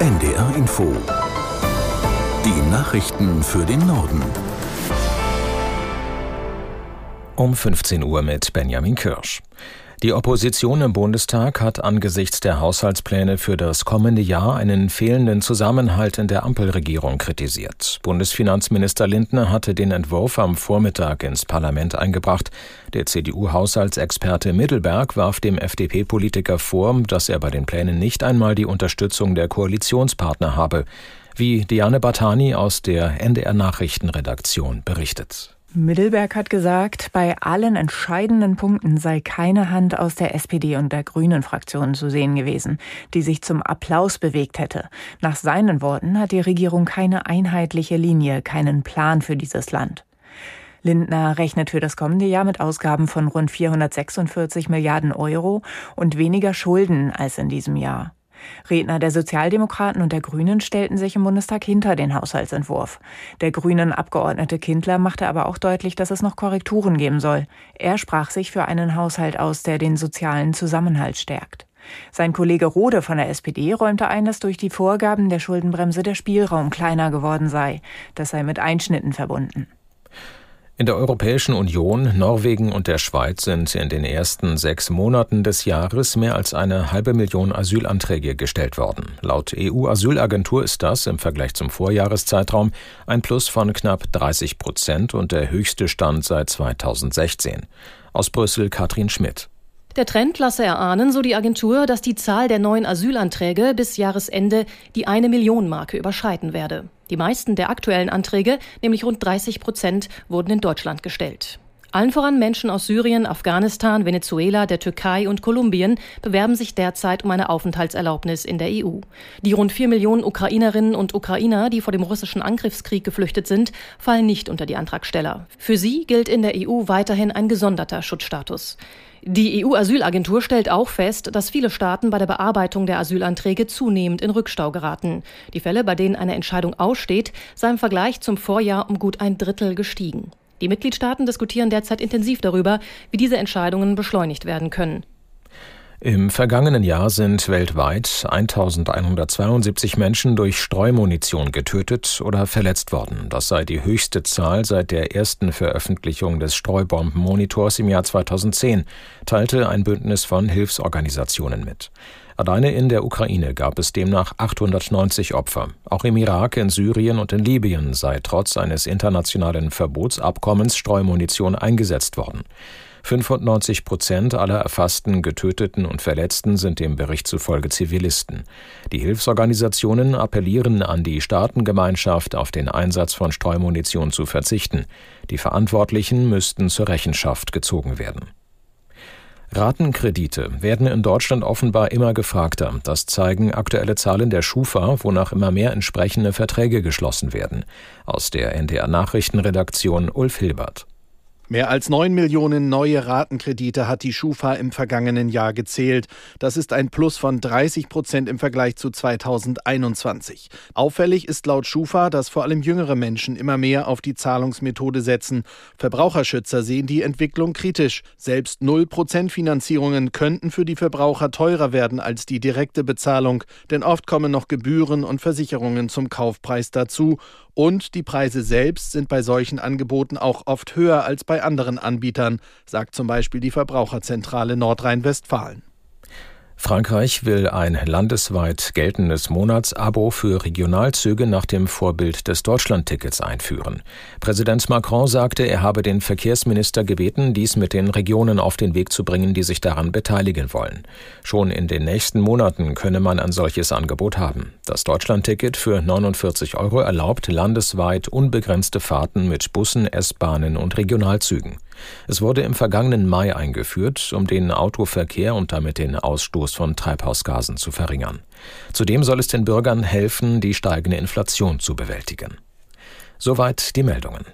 NDR Info. Die Nachrichten für den Norden. Um 15 Uhr mit Benjamin Kirsch. Die Opposition im Bundestag hat angesichts der Haushaltspläne für das kommende Jahr einen fehlenden Zusammenhalt in der Ampelregierung kritisiert. Bundesfinanzminister Lindner hatte den Entwurf am Vormittag ins Parlament eingebracht. Der CDU-Haushaltsexperte Mittelberg warf dem FDP-Politiker vor, dass er bei den Plänen nicht einmal die Unterstützung der Koalitionspartner habe, wie Diane Batani aus der NDR Nachrichtenredaktion berichtet. Mittelberg hat gesagt, bei allen entscheidenden Punkten sei keine Hand aus der SPD und der Grünen Fraktion zu sehen gewesen, die sich zum Applaus bewegt hätte. Nach seinen Worten hat die Regierung keine einheitliche Linie, keinen Plan für dieses Land. Lindner rechnet für das kommende Jahr mit Ausgaben von rund 446 Milliarden Euro und weniger Schulden als in diesem Jahr. Redner der Sozialdemokraten und der Grünen stellten sich im Bundestag hinter den Haushaltsentwurf. Der grünen Abgeordnete Kindler machte aber auch deutlich, dass es noch Korrekturen geben soll. Er sprach sich für einen Haushalt aus, der den sozialen Zusammenhalt stärkt. Sein Kollege Rode von der SPD räumte ein, dass durch die Vorgaben der Schuldenbremse der Spielraum kleiner geworden sei. Das sei mit Einschnitten verbunden. In der Europäischen Union, Norwegen und der Schweiz sind in den ersten sechs Monaten des Jahres mehr als eine halbe Million Asylanträge gestellt worden. Laut EU-Asylagentur ist das im Vergleich zum Vorjahreszeitraum ein Plus von knapp 30 Prozent und der höchste Stand seit 2016. Aus Brüssel Katrin Schmidt. Der Trend lasse erahnen, so die Agentur, dass die Zahl der neuen Asylanträge bis Jahresende die eine Million Marke überschreiten werde. Die meisten der aktuellen Anträge, nämlich rund 30 Prozent, wurden in Deutschland gestellt. Allen voran Menschen aus Syrien, Afghanistan, Venezuela, der Türkei und Kolumbien bewerben sich derzeit um eine Aufenthaltserlaubnis in der EU. Die rund vier Millionen Ukrainerinnen und Ukrainer, die vor dem russischen Angriffskrieg geflüchtet sind, fallen nicht unter die Antragsteller. Für sie gilt in der EU weiterhin ein gesonderter Schutzstatus. Die EU-Asylagentur stellt auch fest, dass viele Staaten bei der Bearbeitung der Asylanträge zunehmend in Rückstau geraten. Die Fälle, bei denen eine Entscheidung aussteht, sei im Vergleich zum Vorjahr um gut ein Drittel gestiegen. Die Mitgliedstaaten diskutieren derzeit intensiv darüber, wie diese Entscheidungen beschleunigt werden können. Im vergangenen Jahr sind weltweit 1172 Menschen durch Streumunition getötet oder verletzt worden. Das sei die höchste Zahl seit der ersten Veröffentlichung des Streubombenmonitors im Jahr 2010, teilte ein Bündnis von Hilfsorganisationen mit. Alleine in der Ukraine gab es demnach 890 Opfer. Auch im Irak, in Syrien und in Libyen sei trotz eines internationalen Verbotsabkommens Streumunition eingesetzt worden. 95 Prozent aller erfassten Getöteten und Verletzten sind dem Bericht zufolge Zivilisten. Die Hilfsorganisationen appellieren an die Staatengemeinschaft, auf den Einsatz von Streumunition zu verzichten. Die Verantwortlichen müssten zur Rechenschaft gezogen werden. Ratenkredite werden in Deutschland offenbar immer gefragter. Das zeigen aktuelle Zahlen der Schufa, wonach immer mehr entsprechende Verträge geschlossen werden. Aus der NDR Nachrichtenredaktion Ulf Hilbert. Mehr als 9 Millionen neue Ratenkredite hat die Schufa im vergangenen Jahr gezählt. Das ist ein Plus von 30 Prozent im Vergleich zu 2021. Auffällig ist laut Schufa, dass vor allem jüngere Menschen immer mehr auf die Zahlungsmethode setzen. Verbraucherschützer sehen die Entwicklung kritisch. Selbst 0 Prozent Finanzierungen könnten für die Verbraucher teurer werden als die direkte Bezahlung, denn oft kommen noch Gebühren und Versicherungen zum Kaufpreis dazu. Und die Preise selbst sind bei solchen Angeboten auch oft höher als bei anderen Anbietern, sagt zum Beispiel die Verbraucherzentrale Nordrhein-Westfalen. Frankreich will ein landesweit geltendes Monatsabo für Regionalzüge nach dem Vorbild des Deutschlandtickets einführen. Präsident Macron sagte, er habe den Verkehrsminister gebeten, dies mit den Regionen auf den Weg zu bringen, die sich daran beteiligen wollen. Schon in den nächsten Monaten könne man ein solches Angebot haben. Das Deutschlandticket für 49 Euro erlaubt landesweit unbegrenzte Fahrten mit Bussen, S-Bahnen und Regionalzügen. Es wurde im vergangenen Mai eingeführt, um den Autoverkehr und damit den Ausstoß von Treibhausgasen zu verringern. Zudem soll es den Bürgern helfen, die steigende Inflation zu bewältigen. Soweit die Meldungen.